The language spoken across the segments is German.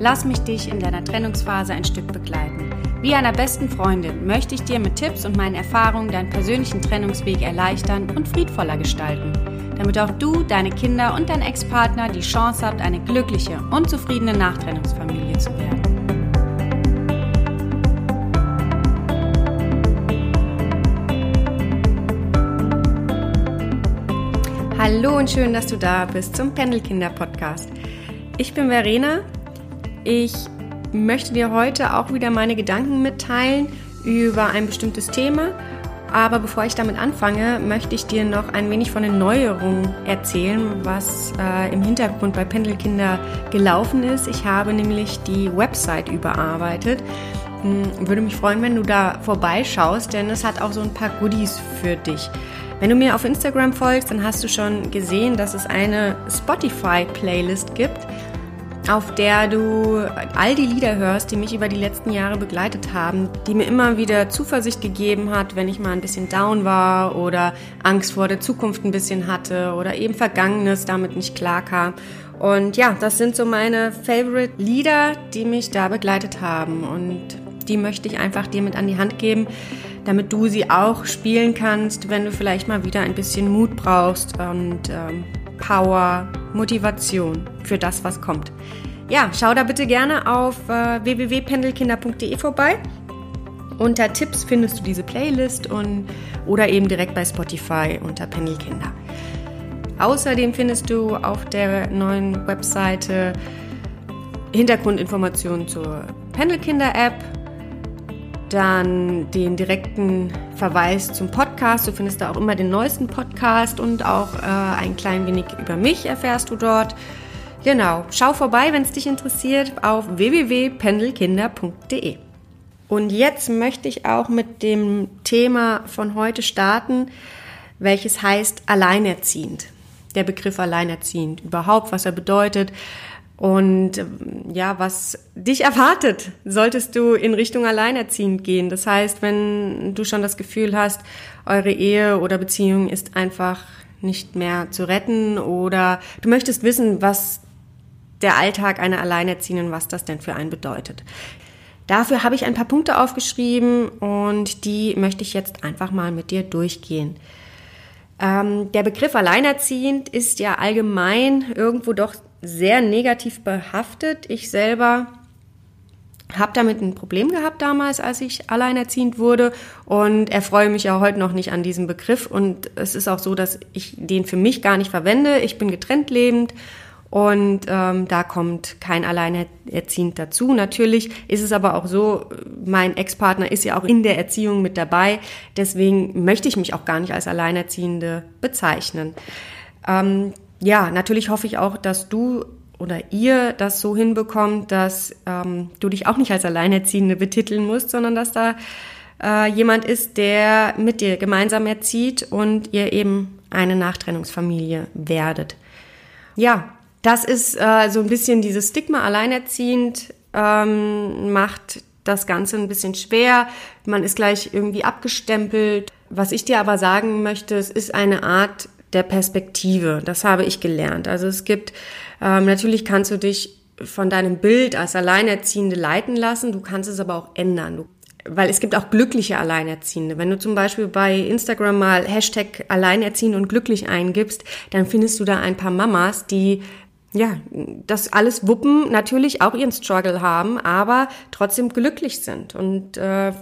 Lass mich dich in deiner Trennungsphase ein Stück begleiten. Wie einer besten Freundin möchte ich dir mit Tipps und meinen Erfahrungen deinen persönlichen Trennungsweg erleichtern und friedvoller gestalten, damit auch du, deine Kinder und dein Ex-Partner die Chance habt, eine glückliche und zufriedene Nachtrennungsfamilie zu werden. Hallo und schön, dass du da bist zum Pendelkinder-Podcast. Ich bin Verena, ich möchte dir heute auch wieder meine Gedanken mitteilen über ein bestimmtes Thema. Aber bevor ich damit anfange, möchte ich dir noch ein wenig von den Neuerungen erzählen, was äh, im Hintergrund bei Pendelkinder gelaufen ist. Ich habe nämlich die Website überarbeitet. Hm, würde mich freuen, wenn du da vorbeischaust, denn es hat auch so ein paar Goodies für dich. Wenn du mir auf Instagram folgst, dann hast du schon gesehen, dass es eine Spotify-Playlist gibt auf der du all die Lieder hörst, die mich über die letzten Jahre begleitet haben, die mir immer wieder Zuversicht gegeben hat, wenn ich mal ein bisschen down war oder Angst vor der Zukunft ein bisschen hatte oder eben Vergangenes damit nicht klar kam. Und ja, das sind so meine Favorite Lieder, die mich da begleitet haben und die möchte ich einfach dir mit an die Hand geben, damit du sie auch spielen kannst, wenn du vielleicht mal wieder ein bisschen Mut brauchst und ähm, Power, Motivation für das, was kommt. Ja, schau da bitte gerne auf äh, www.pendelkinder.de vorbei. Unter Tipps findest du diese Playlist und, oder eben direkt bei Spotify unter Pendelkinder. Außerdem findest du auf der neuen Webseite Hintergrundinformationen zur Pendelkinder-App, dann den direkten Verweis zum Podcast. Du findest da auch immer den neuesten Podcast und auch äh, ein klein wenig über mich erfährst du dort. Genau, schau vorbei, wenn es dich interessiert, auf www.pendelkinder.de. Und jetzt möchte ich auch mit dem Thema von heute starten, welches heißt alleinerziehend. Der Begriff alleinerziehend, überhaupt, was er bedeutet und ja, was dich erwartet, solltest du in Richtung alleinerziehend gehen. Das heißt, wenn du schon das Gefühl hast, eure Ehe oder Beziehung ist einfach nicht mehr zu retten oder du möchtest wissen, was der Alltag einer Alleinerziehenden, was das denn für einen bedeutet. Dafür habe ich ein paar Punkte aufgeschrieben und die möchte ich jetzt einfach mal mit dir durchgehen. Ähm, der Begriff alleinerziehend ist ja allgemein irgendwo doch sehr negativ behaftet. Ich selber habe damit ein Problem gehabt damals, als ich alleinerziehend wurde und erfreue mich ja heute noch nicht an diesem Begriff und es ist auch so, dass ich den für mich gar nicht verwende. Ich bin getrennt lebend und ähm, da kommt kein Alleinerziehend dazu. Natürlich ist es aber auch so, mein Ex-Partner ist ja auch in der Erziehung mit dabei. Deswegen möchte ich mich auch gar nicht als Alleinerziehende bezeichnen. Ähm, ja, natürlich hoffe ich auch, dass du oder ihr das so hinbekommt, dass ähm, du dich auch nicht als Alleinerziehende betiteln musst, sondern dass da äh, jemand ist, der mit dir gemeinsam erzieht und ihr eben eine Nachtrennungsfamilie werdet. Ja, das ist äh, so ein bisschen dieses Stigma alleinerziehend, ähm, macht das Ganze ein bisschen schwer. Man ist gleich irgendwie abgestempelt. Was ich dir aber sagen möchte, es ist eine Art der Perspektive. Das habe ich gelernt. Also es gibt, ähm, natürlich kannst du dich von deinem Bild als Alleinerziehende leiten lassen, du kannst es aber auch ändern. Du weil es gibt auch glückliche Alleinerziehende. Wenn du zum Beispiel bei Instagram mal Hashtag Alleinerziehend und glücklich eingibst, dann findest du da ein paar Mamas, die ja, das alles wuppen, natürlich auch ihren Struggle haben, aber trotzdem glücklich sind. Und äh,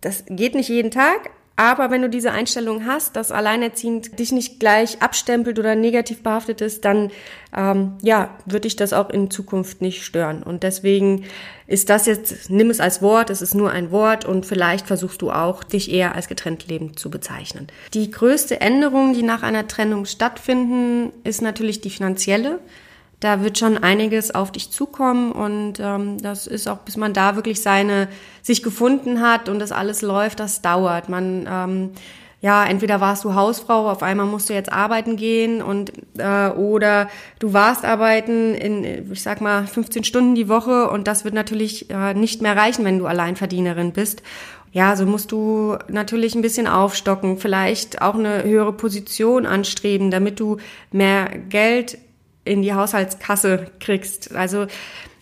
das geht nicht jeden Tag, aber wenn du diese Einstellung hast, dass alleinerziehend dich nicht gleich abstempelt oder negativ behaftet ist, dann ähm, ja, würde dich das auch in Zukunft nicht stören. Und deswegen ist das jetzt, nimm es als Wort, es ist nur ein Wort und vielleicht versuchst du auch, dich eher als getrennt lebend zu bezeichnen. Die größte Änderung, die nach einer Trennung stattfinden, ist natürlich die finanzielle. Da wird schon einiges auf dich zukommen und ähm, das ist auch, bis man da wirklich seine sich gefunden hat und das alles läuft, das dauert. Man ähm, ja, entweder warst du Hausfrau, auf einmal musst du jetzt arbeiten gehen und äh, oder du warst arbeiten in, ich sag mal, 15 Stunden die Woche und das wird natürlich äh, nicht mehr reichen, wenn du Alleinverdienerin bist. Ja, so musst du natürlich ein bisschen aufstocken, vielleicht auch eine höhere Position anstreben, damit du mehr Geld in die Haushaltskasse kriegst. Also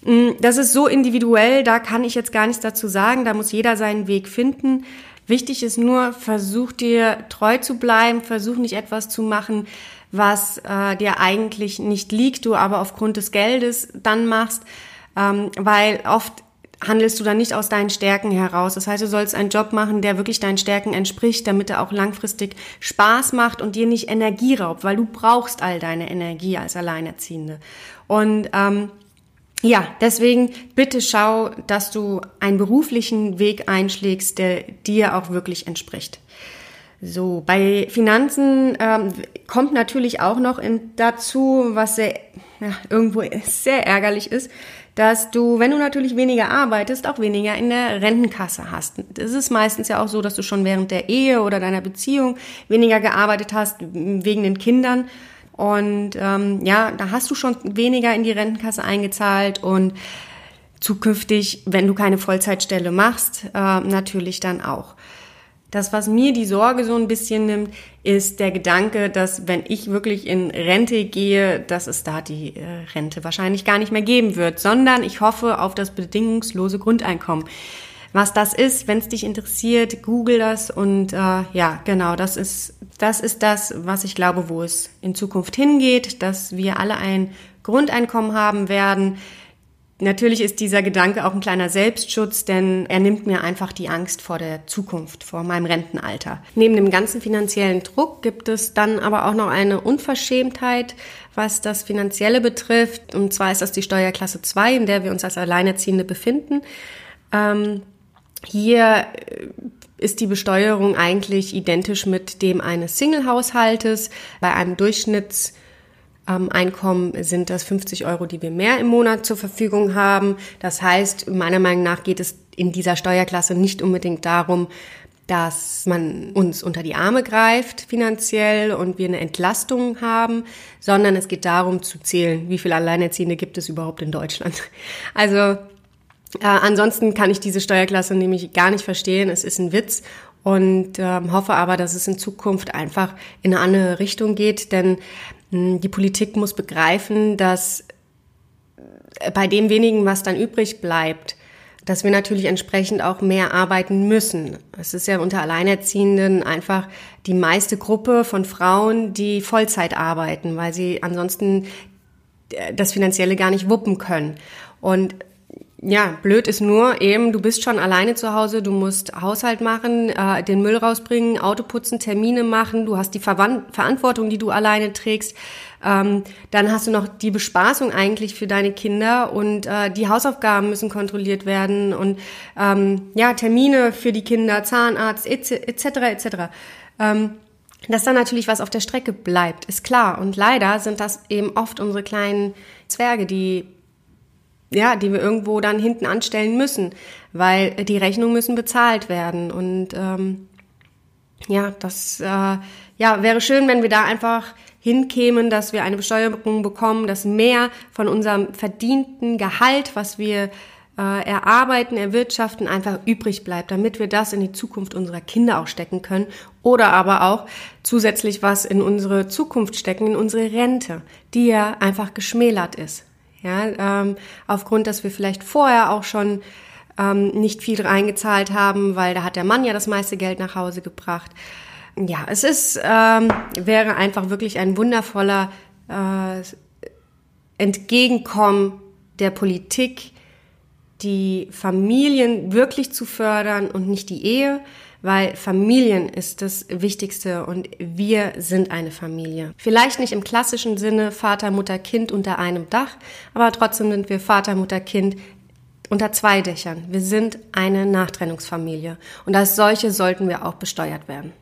mm, das ist so individuell, da kann ich jetzt gar nichts dazu sagen, da muss jeder seinen Weg finden. Wichtig ist nur, versuch dir treu zu bleiben, versuch nicht etwas zu machen, was äh, dir eigentlich nicht liegt, du aber aufgrund des Geldes dann machst, ähm, weil oft handelst du dann nicht aus deinen Stärken heraus. Das heißt, du sollst einen Job machen, der wirklich deinen Stärken entspricht, damit er auch langfristig Spaß macht und dir nicht Energie raubt, weil du brauchst all deine Energie als Alleinerziehende. Und ähm, ja, deswegen bitte schau, dass du einen beruflichen Weg einschlägst, der dir auch wirklich entspricht. So, bei Finanzen ähm, kommt natürlich auch noch in, dazu, was sehr, ja, irgendwo sehr ärgerlich ist, dass du, wenn du natürlich weniger arbeitest, auch weniger in der Rentenkasse hast. Es ist meistens ja auch so, dass du schon während der Ehe oder deiner Beziehung weniger gearbeitet hast wegen den Kindern und ähm, ja, da hast du schon weniger in die Rentenkasse eingezahlt und zukünftig, wenn du keine Vollzeitstelle machst, äh, natürlich dann auch. Das, was mir die Sorge so ein bisschen nimmt, ist der Gedanke, dass wenn ich wirklich in Rente gehe, dass es da die äh, Rente wahrscheinlich gar nicht mehr geben wird, sondern ich hoffe auf das bedingungslose Grundeinkommen. Was das ist, wenn es dich interessiert, google das und äh, ja, genau, das ist das ist das, was ich glaube, wo es in Zukunft hingeht, dass wir alle ein Grundeinkommen haben werden. Natürlich ist dieser Gedanke auch ein kleiner Selbstschutz, denn er nimmt mir einfach die Angst vor der Zukunft, vor meinem Rentenalter. Neben dem ganzen finanziellen Druck gibt es dann aber auch noch eine Unverschämtheit, was das Finanzielle betrifft. Und zwar ist das die Steuerklasse 2, in der wir uns als Alleinerziehende befinden. Ähm, hier äh, ist die Besteuerung eigentlich identisch mit dem eines Single-Haushaltes. Bei einem Durchschnittseinkommen ähm, sind das 50 Euro, die wir mehr im Monat zur Verfügung haben. Das heißt, meiner Meinung nach geht es in dieser Steuerklasse nicht unbedingt darum, dass man uns unter die Arme greift finanziell und wir eine Entlastung haben, sondern es geht darum zu zählen, wie viele Alleinerziehende gibt es überhaupt in Deutschland. Also äh, ansonsten kann ich diese Steuerklasse nämlich gar nicht verstehen. Es ist ein Witz und ähm, hoffe aber, dass es in Zukunft einfach in eine andere Richtung geht, denn die Politik muss begreifen, dass äh, bei dem wenigen, was dann übrig bleibt, dass wir natürlich entsprechend auch mehr arbeiten müssen. Es ist ja unter Alleinerziehenden einfach die meiste Gruppe von Frauen, die Vollzeit arbeiten, weil sie ansonsten äh, das Finanzielle gar nicht wuppen können. Und ja, blöd ist nur eben, du bist schon alleine zu Hause, du musst Haushalt machen, äh, den Müll rausbringen, Auto putzen, Termine machen, du hast die Verwand Verantwortung, die du alleine trägst. Ähm, dann hast du noch die Bespaßung eigentlich für deine Kinder und äh, die Hausaufgaben müssen kontrolliert werden und ähm, ja, Termine für die Kinder, Zahnarzt etc. etc. Ähm, dass dann natürlich was auf der Strecke bleibt, ist klar. Und leider sind das eben oft unsere kleinen Zwerge, die ja, die wir irgendwo dann hinten anstellen müssen, weil die Rechnungen müssen bezahlt werden. Und ähm, ja, das äh, ja, wäre schön, wenn wir da einfach hinkämen, dass wir eine Besteuerung bekommen, dass mehr von unserem verdienten Gehalt, was wir äh, erarbeiten, erwirtschaften, einfach übrig bleibt, damit wir das in die Zukunft unserer Kinder auch stecken können oder aber auch zusätzlich was in unsere Zukunft stecken, in unsere Rente, die ja einfach geschmälert ist. Ja, ähm, aufgrund, dass wir vielleicht vorher auch schon ähm, nicht viel reingezahlt haben, weil da hat der Mann ja das meiste Geld nach Hause gebracht. Ja, es ist ähm, wäre einfach wirklich ein wundervoller äh, Entgegenkommen der Politik, die Familien wirklich zu fördern und nicht die Ehe weil Familien ist das Wichtigste und wir sind eine Familie. Vielleicht nicht im klassischen Sinne Vater, Mutter, Kind unter einem Dach, aber trotzdem sind wir Vater, Mutter, Kind unter zwei Dächern. Wir sind eine Nachtrennungsfamilie und als solche sollten wir auch besteuert werden.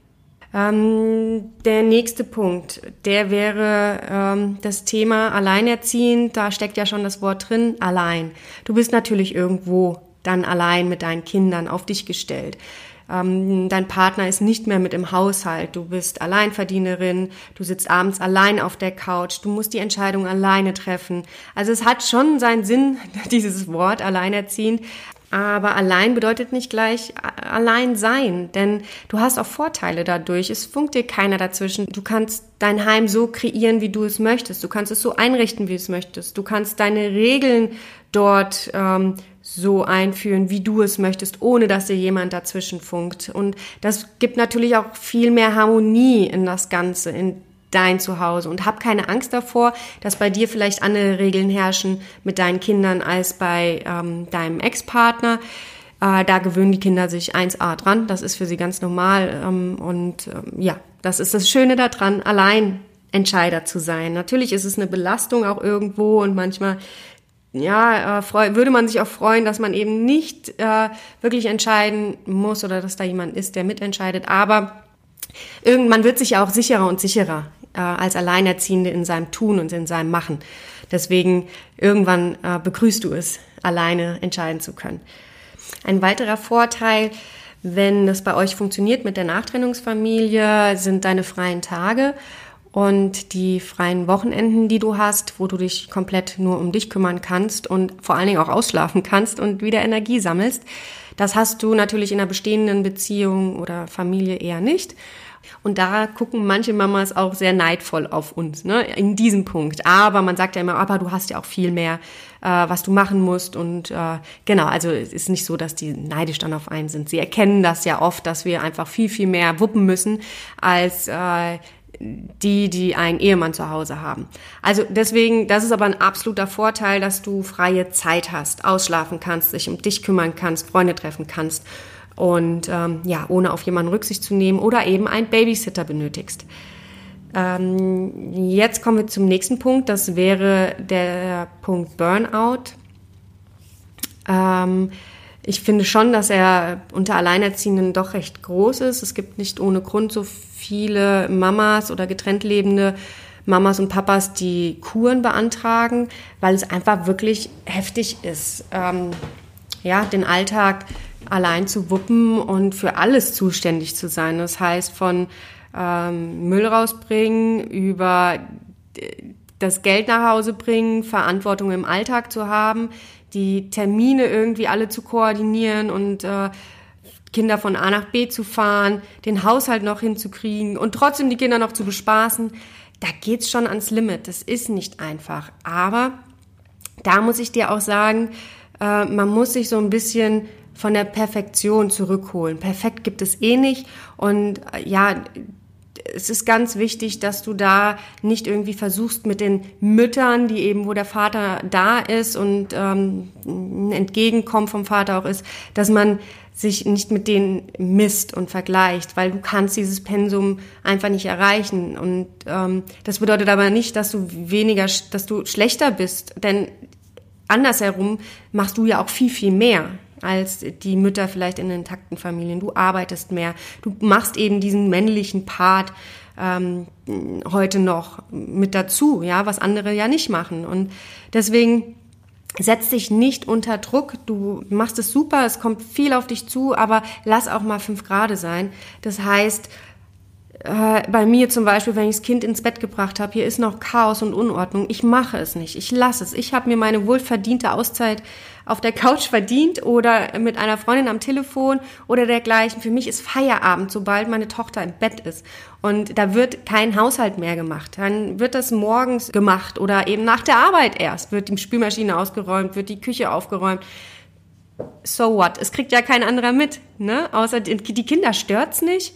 Ähm, der nächste Punkt, der wäre ähm, das Thema Alleinerziehend. Da steckt ja schon das Wort drin, allein. Du bist natürlich irgendwo dann allein mit deinen Kindern auf dich gestellt. Ähm, dein Partner ist nicht mehr mit im Haushalt. Du bist Alleinverdienerin. Du sitzt abends allein auf der Couch. Du musst die Entscheidung alleine treffen. Also es hat schon seinen Sinn, dieses Wort alleinerziehend. Aber allein bedeutet nicht gleich allein sein, denn du hast auch Vorteile dadurch. Es funkt dir keiner dazwischen. Du kannst dein Heim so kreieren, wie du es möchtest. Du kannst es so einrichten, wie du es möchtest. Du kannst deine Regeln dort ähm, so einführen, wie du es möchtest, ohne dass dir jemand dazwischen funkt. Und das gibt natürlich auch viel mehr Harmonie in das Ganze, in dein Zuhause und hab keine Angst davor, dass bei dir vielleicht andere Regeln herrschen mit deinen Kindern als bei ähm, deinem Ex-Partner. Äh, da gewöhnen die Kinder sich 1a dran, das ist für sie ganz normal ähm, und ähm, ja, das ist das Schöne daran, allein Entscheider zu sein. Natürlich ist es eine Belastung auch irgendwo und manchmal ja, äh, würde man sich auch freuen, dass man eben nicht äh, wirklich entscheiden muss oder dass da jemand ist, der mitentscheidet. Aber irgendwann wird sich ja auch sicherer und sicherer äh, als Alleinerziehende in seinem Tun und in seinem Machen. Deswegen irgendwann äh, begrüßt du es, alleine entscheiden zu können. Ein weiterer Vorteil, wenn es bei euch funktioniert mit der Nachtrennungsfamilie, sind deine freien Tage und die freien Wochenenden, die du hast, wo du dich komplett nur um dich kümmern kannst und vor allen Dingen auch ausschlafen kannst und wieder Energie sammelst. Das hast du natürlich in einer bestehenden Beziehung oder Familie eher nicht. Und da gucken manche Mamas auch sehr neidvoll auf uns, ne, in diesem Punkt. Aber man sagt ja immer, aber du hast ja auch viel mehr, äh, was du machen musst. Und äh, genau, also es ist nicht so, dass die neidisch dann auf einen sind. Sie erkennen das ja oft, dass wir einfach viel, viel mehr wuppen müssen als äh, die, die einen Ehemann zu Hause haben. Also deswegen, das ist aber ein absoluter Vorteil, dass du freie Zeit hast, ausschlafen kannst, dich um dich kümmern kannst, Freunde treffen kannst und ähm, ja, ohne auf jemanden Rücksicht zu nehmen oder eben einen Babysitter benötigst. Ähm, jetzt kommen wir zum nächsten Punkt, das wäre der Punkt Burnout. Ähm, ich finde schon, dass er unter Alleinerziehenden doch recht groß ist. Es gibt nicht ohne Grund so viele Mamas oder getrennt lebende Mamas und Papas, die Kuren beantragen, weil es einfach wirklich heftig ist, ähm, ja, den Alltag allein zu wuppen und für alles zuständig zu sein. Das heißt, von ähm, Müll rausbringen über das Geld nach Hause bringen, Verantwortung im Alltag zu haben, die Termine irgendwie alle zu koordinieren und äh, Kinder von A nach B zu fahren, den Haushalt noch hinzukriegen und trotzdem die Kinder noch zu bespaßen, da geht's schon ans Limit. Das ist nicht einfach. Aber da muss ich dir auch sagen, äh, man muss sich so ein bisschen von der Perfektion zurückholen. Perfekt gibt es eh nicht. Und äh, ja, es ist ganz wichtig, dass du da nicht irgendwie versuchst mit den Müttern, die eben, wo der Vater da ist und ähm, ein Entgegenkommen vom Vater auch ist, dass man sich nicht mit denen misst und vergleicht, weil du kannst dieses Pensum einfach nicht erreichen. Und ähm, das bedeutet aber nicht, dass du weniger, dass du schlechter bist, denn andersherum machst du ja auch viel, viel mehr als die Mütter vielleicht in intakten Familien. Du arbeitest mehr, du machst eben diesen männlichen Part ähm, heute noch mit dazu, ja, was andere ja nicht machen. Und deswegen setz dich nicht unter Druck. Du machst es super, es kommt viel auf dich zu, aber lass auch mal fünf Grade sein. Das heißt, äh, bei mir zum Beispiel, wenn ich das Kind ins Bett gebracht habe, hier ist noch Chaos und Unordnung. Ich mache es nicht. Ich lasse es. Ich habe mir meine wohlverdiente Auszeit auf der Couch verdient oder mit einer Freundin am Telefon oder dergleichen. Für mich ist Feierabend, sobald meine Tochter im Bett ist. Und da wird kein Haushalt mehr gemacht. Dann wird das morgens gemacht oder eben nach der Arbeit erst. Wird die Spülmaschine ausgeräumt, wird die Küche aufgeräumt. So what? Es kriegt ja kein anderer mit, ne? Außer die Kinder stört's nicht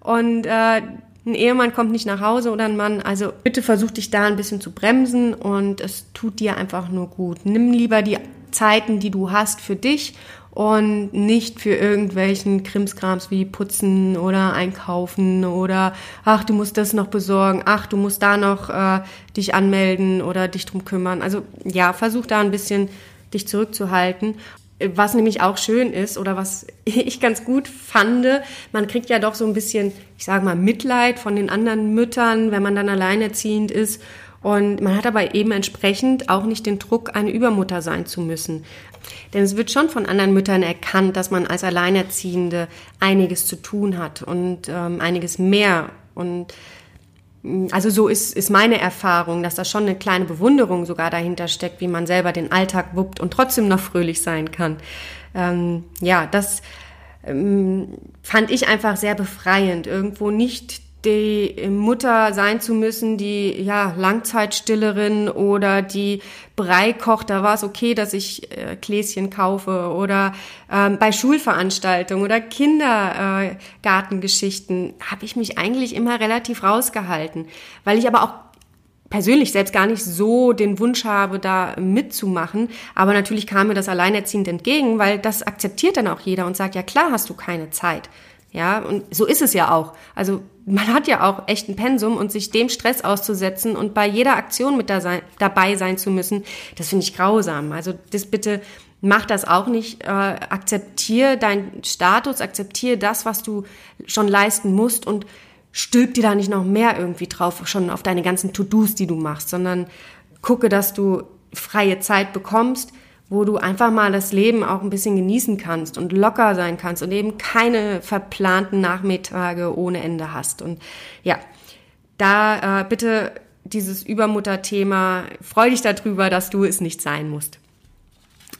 und äh, ein Ehemann kommt nicht nach Hause oder ein Mann. Also bitte versuch dich da ein bisschen zu bremsen und es tut dir einfach nur gut. Nimm lieber die Zeiten, die du hast für dich und nicht für irgendwelchen Krimskrams wie putzen oder einkaufen oder ach, du musst das noch besorgen, ach, du musst da noch äh, dich anmelden oder dich drum kümmern. Also ja, versuch da ein bisschen dich zurückzuhalten was nämlich auch schön ist oder was ich ganz gut fand, man kriegt ja doch so ein bisschen, ich sage mal, Mitleid von den anderen Müttern, wenn man dann alleinerziehend ist. Und man hat aber eben entsprechend auch nicht den Druck, eine Übermutter sein zu müssen. Denn es wird schon von anderen Müttern erkannt, dass man als Alleinerziehende einiges zu tun hat und ähm, einiges mehr. Und also so ist, ist meine Erfahrung, dass da schon eine kleine Bewunderung sogar dahinter steckt, wie man selber den Alltag wuppt und trotzdem noch fröhlich sein kann. Ähm, ja, das ähm, fand ich einfach sehr befreiend, irgendwo nicht die Mutter sein zu müssen, die ja Langzeitstillerin oder die Brei kocht, da war es okay, dass ich äh, Gläschen kaufe oder ähm, bei Schulveranstaltungen oder Kindergartengeschichten äh, habe ich mich eigentlich immer relativ rausgehalten, weil ich aber auch persönlich selbst gar nicht so den Wunsch habe, da mitzumachen. Aber natürlich kam mir das alleinerziehend entgegen, weil das akzeptiert dann auch jeder und sagt, ja klar hast du keine Zeit. Ja, und so ist es ja auch. Also man hat ja auch echt ein Pensum und sich dem Stress auszusetzen und bei jeder Aktion mit da sein, dabei sein zu müssen, das finde ich grausam. Also das bitte mach das auch nicht. Äh, akzeptier deinen Status, akzeptier das, was du schon leisten musst und stülp dir da nicht noch mehr irgendwie drauf, schon auf deine ganzen To-Dos, die du machst, sondern gucke, dass du freie Zeit bekommst, wo du einfach mal das Leben auch ein bisschen genießen kannst und locker sein kannst und eben keine verplanten Nachmittage ohne Ende hast. Und ja, da äh, bitte dieses Übermutterthema, freu dich darüber, dass du es nicht sein musst.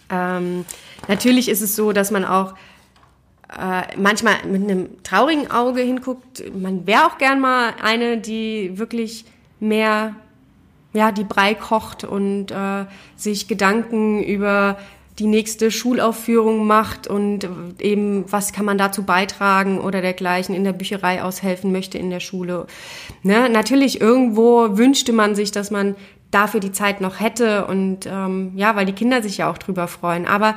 Ähm, natürlich ist es so, dass man auch äh, manchmal mit einem traurigen Auge hinguckt. Man wäre auch gern mal eine, die wirklich mehr ja, die Brei kocht und äh, sich Gedanken über die nächste Schulaufführung macht und eben, was kann man dazu beitragen oder dergleichen in der Bücherei aushelfen möchte in der Schule. Ne? Natürlich irgendwo wünschte man sich, dass man dafür die Zeit noch hätte und ähm, ja, weil die Kinder sich ja auch drüber freuen. Aber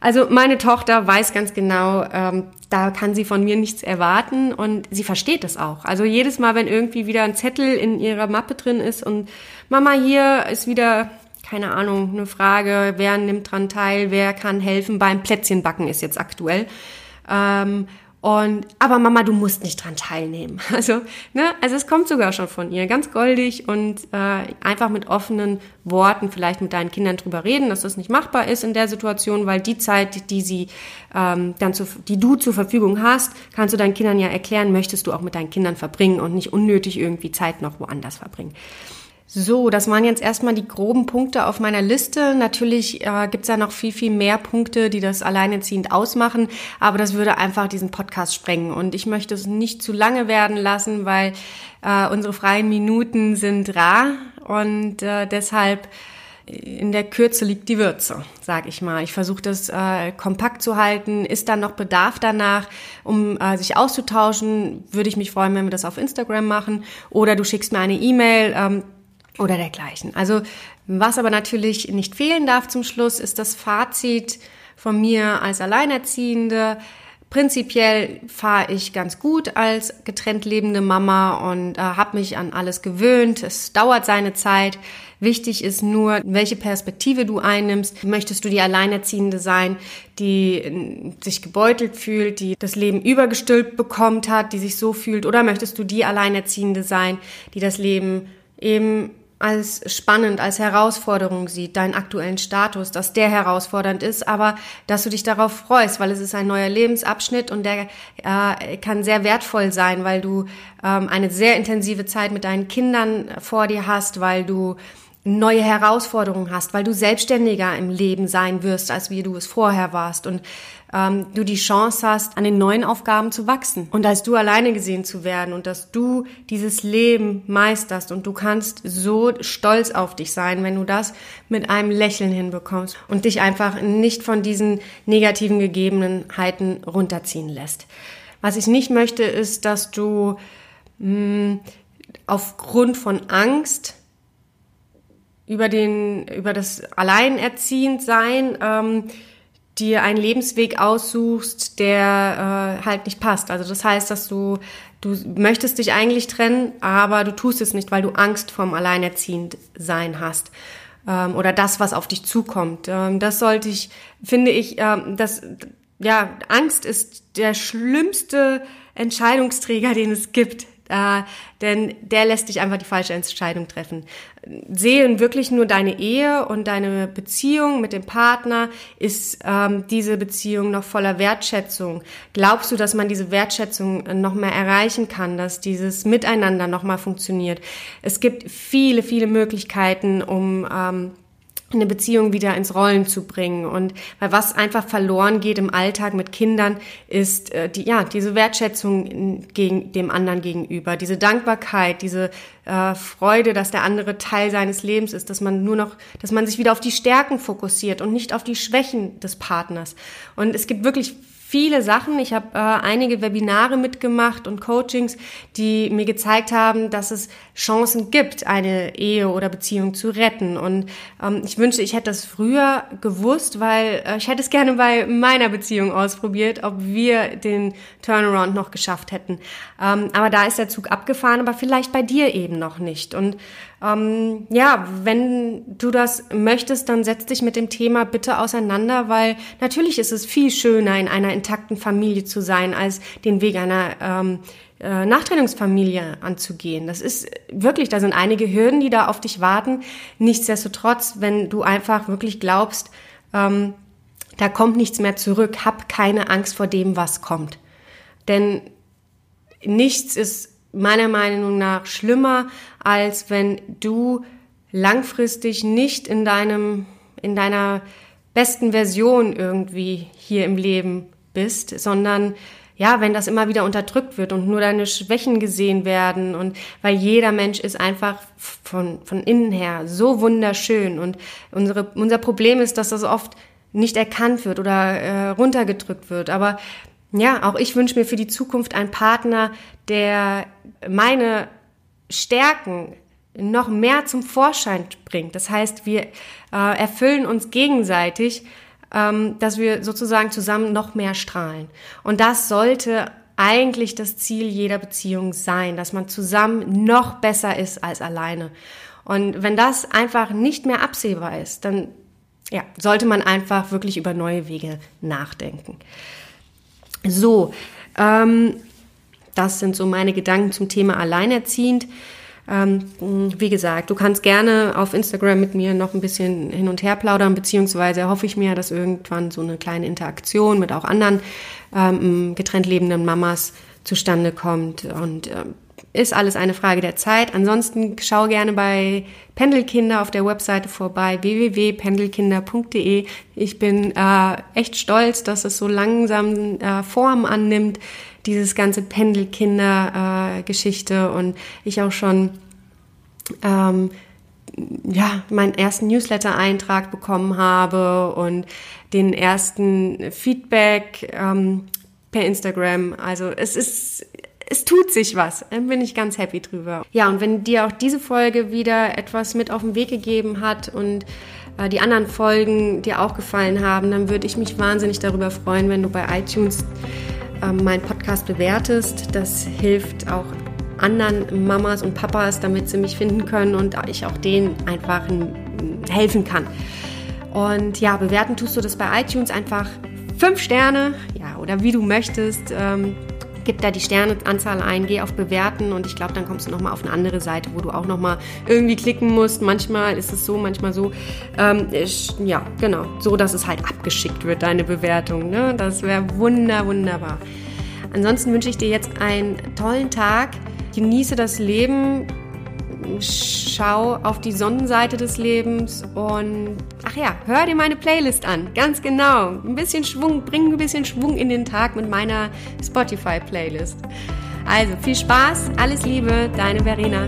also meine Tochter weiß ganz genau, ähm, da kann sie von mir nichts erwarten und sie versteht es auch. Also jedes Mal, wenn irgendwie wieder ein Zettel in ihrer Mappe drin ist und Mama, hier ist wieder, keine Ahnung, eine Frage, wer nimmt dran teil, wer kann helfen beim Plätzchenbacken ist jetzt aktuell. Ähm, und aber Mama, du musst nicht dran teilnehmen. Also, ne, also es kommt sogar schon von ihr, ganz goldig und äh, einfach mit offenen Worten vielleicht mit deinen Kindern drüber reden, dass das nicht machbar ist in der Situation, weil die Zeit, die sie ähm, dann zu, die du zur Verfügung hast, kannst du deinen Kindern ja erklären, möchtest du auch mit deinen Kindern verbringen und nicht unnötig irgendwie Zeit noch woanders verbringen. So, das waren jetzt erstmal die groben Punkte auf meiner Liste. Natürlich äh, gibt's ja noch viel, viel mehr Punkte, die das alleineziehend ausmachen, aber das würde einfach diesen Podcast sprengen. Und ich möchte es nicht zu lange werden lassen, weil äh, unsere freien Minuten sind rar und äh, deshalb in der Kürze liegt die Würze, sag ich mal. Ich versuche das äh, kompakt zu halten. Ist da noch Bedarf danach, um äh, sich auszutauschen? Würde ich mich freuen, wenn wir das auf Instagram machen. Oder du schickst mir eine E-Mail. Ähm, oder dergleichen. Also was aber natürlich nicht fehlen darf zum Schluss, ist das Fazit von mir als Alleinerziehende. Prinzipiell fahre ich ganz gut als getrennt lebende Mama und äh, habe mich an alles gewöhnt. Es dauert seine Zeit. Wichtig ist nur, welche Perspektive du einnimmst. Möchtest du die Alleinerziehende sein, die äh, sich gebeutelt fühlt, die das Leben übergestülpt bekommt hat, die sich so fühlt? Oder möchtest du die Alleinerziehende sein, die das Leben eben als spannend, als Herausforderung sieht, deinen aktuellen Status, dass der herausfordernd ist, aber dass du dich darauf freust, weil es ist ein neuer Lebensabschnitt und der äh, kann sehr wertvoll sein, weil du ähm, eine sehr intensive Zeit mit deinen Kindern vor dir hast, weil du neue Herausforderungen hast, weil du selbstständiger im Leben sein wirst, als wie du es vorher warst und ähm, du die Chance hast, an den neuen Aufgaben zu wachsen und als du alleine gesehen zu werden und dass du dieses Leben meisterst und du kannst so stolz auf dich sein, wenn du das mit einem Lächeln hinbekommst und dich einfach nicht von diesen negativen Gegebenheiten runterziehen lässt. Was ich nicht möchte, ist, dass du mh, hm, aufgrund von Angst über den, über das Alleinerziehendsein ähm, dir einen Lebensweg aussuchst, der äh, halt nicht passt. Also das heißt, dass du du möchtest dich eigentlich trennen, aber du tust es nicht, weil du Angst vorm Alleinerziehendsein hast. ähm, oder das, was auf dich zukommt. Ähm, das sollte ich, finde ich, ähm, das, ja, Angst ist der schlimmste Entscheidungsträger, den es gibt. Äh, denn der lässt dich einfach die falsche Entscheidung treffen. Sehen wirklich nur deine Ehe und deine Beziehung mit dem Partner, ist ähm, diese Beziehung noch voller Wertschätzung? Glaubst du, dass man diese Wertschätzung noch mehr erreichen kann, dass dieses Miteinander noch mal funktioniert? Es gibt viele, viele Möglichkeiten, um ähm, eine Beziehung wieder ins Rollen zu bringen. Und weil was einfach verloren geht im Alltag mit Kindern, ist äh, die, ja, diese Wertschätzung gegen dem anderen gegenüber, diese Dankbarkeit, diese äh, Freude, dass der andere Teil seines Lebens ist, dass man nur noch, dass man sich wieder auf die Stärken fokussiert und nicht auf die Schwächen des Partners. Und es gibt wirklich viele Sachen. Ich habe äh, einige Webinare mitgemacht und Coachings, die mir gezeigt haben, dass es Chancen gibt, eine Ehe oder Beziehung zu retten. Und ähm, ich wünschte, ich hätte das früher gewusst, weil äh, ich hätte es gerne bei meiner Beziehung ausprobiert, ob wir den Turnaround noch geschafft hätten. Ähm, aber da ist der Zug abgefahren, aber vielleicht bei dir eben noch nicht. Und ähm, ja, wenn du das möchtest, dann setz dich mit dem Thema bitte auseinander, weil natürlich ist es viel schöner, in einer intakten Familie zu sein, als den Weg einer ähm, äh, Nachtrennungsfamilie anzugehen. Das ist wirklich, da sind einige Hürden, die da auf dich warten. Nichtsdestotrotz, wenn du einfach wirklich glaubst, ähm, da kommt nichts mehr zurück, hab keine Angst vor dem, was kommt. Denn nichts ist meiner Meinung nach schlimmer, als wenn du langfristig nicht in deinem, in deiner besten Version irgendwie hier im Leben bist, sondern ja, wenn das immer wieder unterdrückt wird und nur deine Schwächen gesehen werden und weil jeder Mensch ist einfach von, von innen her so wunderschön und unsere, unser Problem ist, dass das oft nicht erkannt wird oder äh, runtergedrückt wird. Aber ja, auch ich wünsche mir für die Zukunft einen Partner, der meine Stärken noch mehr zum Vorschein bringt. Das heißt, wir äh, erfüllen uns gegenseitig, ähm, dass wir sozusagen zusammen noch mehr strahlen. Und das sollte eigentlich das Ziel jeder Beziehung sein, dass man zusammen noch besser ist als alleine. Und wenn das einfach nicht mehr absehbar ist, dann ja, sollte man einfach wirklich über neue Wege nachdenken. So, ähm, das sind so meine Gedanken zum Thema Alleinerziehend. Ähm, wie gesagt, du kannst gerne auf Instagram mit mir noch ein bisschen hin und her plaudern, beziehungsweise hoffe ich mir, dass irgendwann so eine kleine Interaktion mit auch anderen ähm, getrennt lebenden Mamas zustande kommt. Und ähm, ist alles eine Frage der Zeit. Ansonsten schau gerne bei Pendelkinder auf der Webseite vorbei, www.pendelkinder.de. Ich bin äh, echt stolz, dass es so langsam äh, Form annimmt, dieses ganze Pendelkinder-Geschichte äh, und ich auch schon ähm, ja, meinen ersten Newsletter-Eintrag bekommen habe und den ersten Feedback ähm, per Instagram. Also es ist es tut sich was. Dann bin ich ganz happy drüber. Ja, und wenn dir auch diese Folge wieder etwas mit auf den Weg gegeben hat und äh, die anderen Folgen dir auch gefallen haben, dann würde ich mich wahnsinnig darüber freuen, wenn du bei iTunes äh, meinen Podcast bewertest. Das hilft auch anderen Mamas und Papas, damit sie mich finden können und ich auch denen einfach helfen kann. Und ja, bewerten tust du das bei iTunes einfach fünf Sterne, ja, oder wie du möchtest. Ähm, gib da die Sterneanzahl ein, geh auf Bewerten und ich glaube, dann kommst du nochmal auf eine andere Seite, wo du auch nochmal irgendwie klicken musst. Manchmal ist es so, manchmal so. Ähm, ich, ja, genau. So, dass es halt abgeschickt wird, deine Bewertung. Ne? Das wäre wunder, wunderbar. Ansonsten wünsche ich dir jetzt einen tollen Tag. Genieße das Leben schau auf die Sonnenseite des Lebens und ach ja, hör dir meine Playlist an. Ganz genau. Ein bisschen Schwung, bring ein bisschen Schwung in den Tag mit meiner Spotify Playlist. Also viel Spaß, alles Liebe, deine Verena.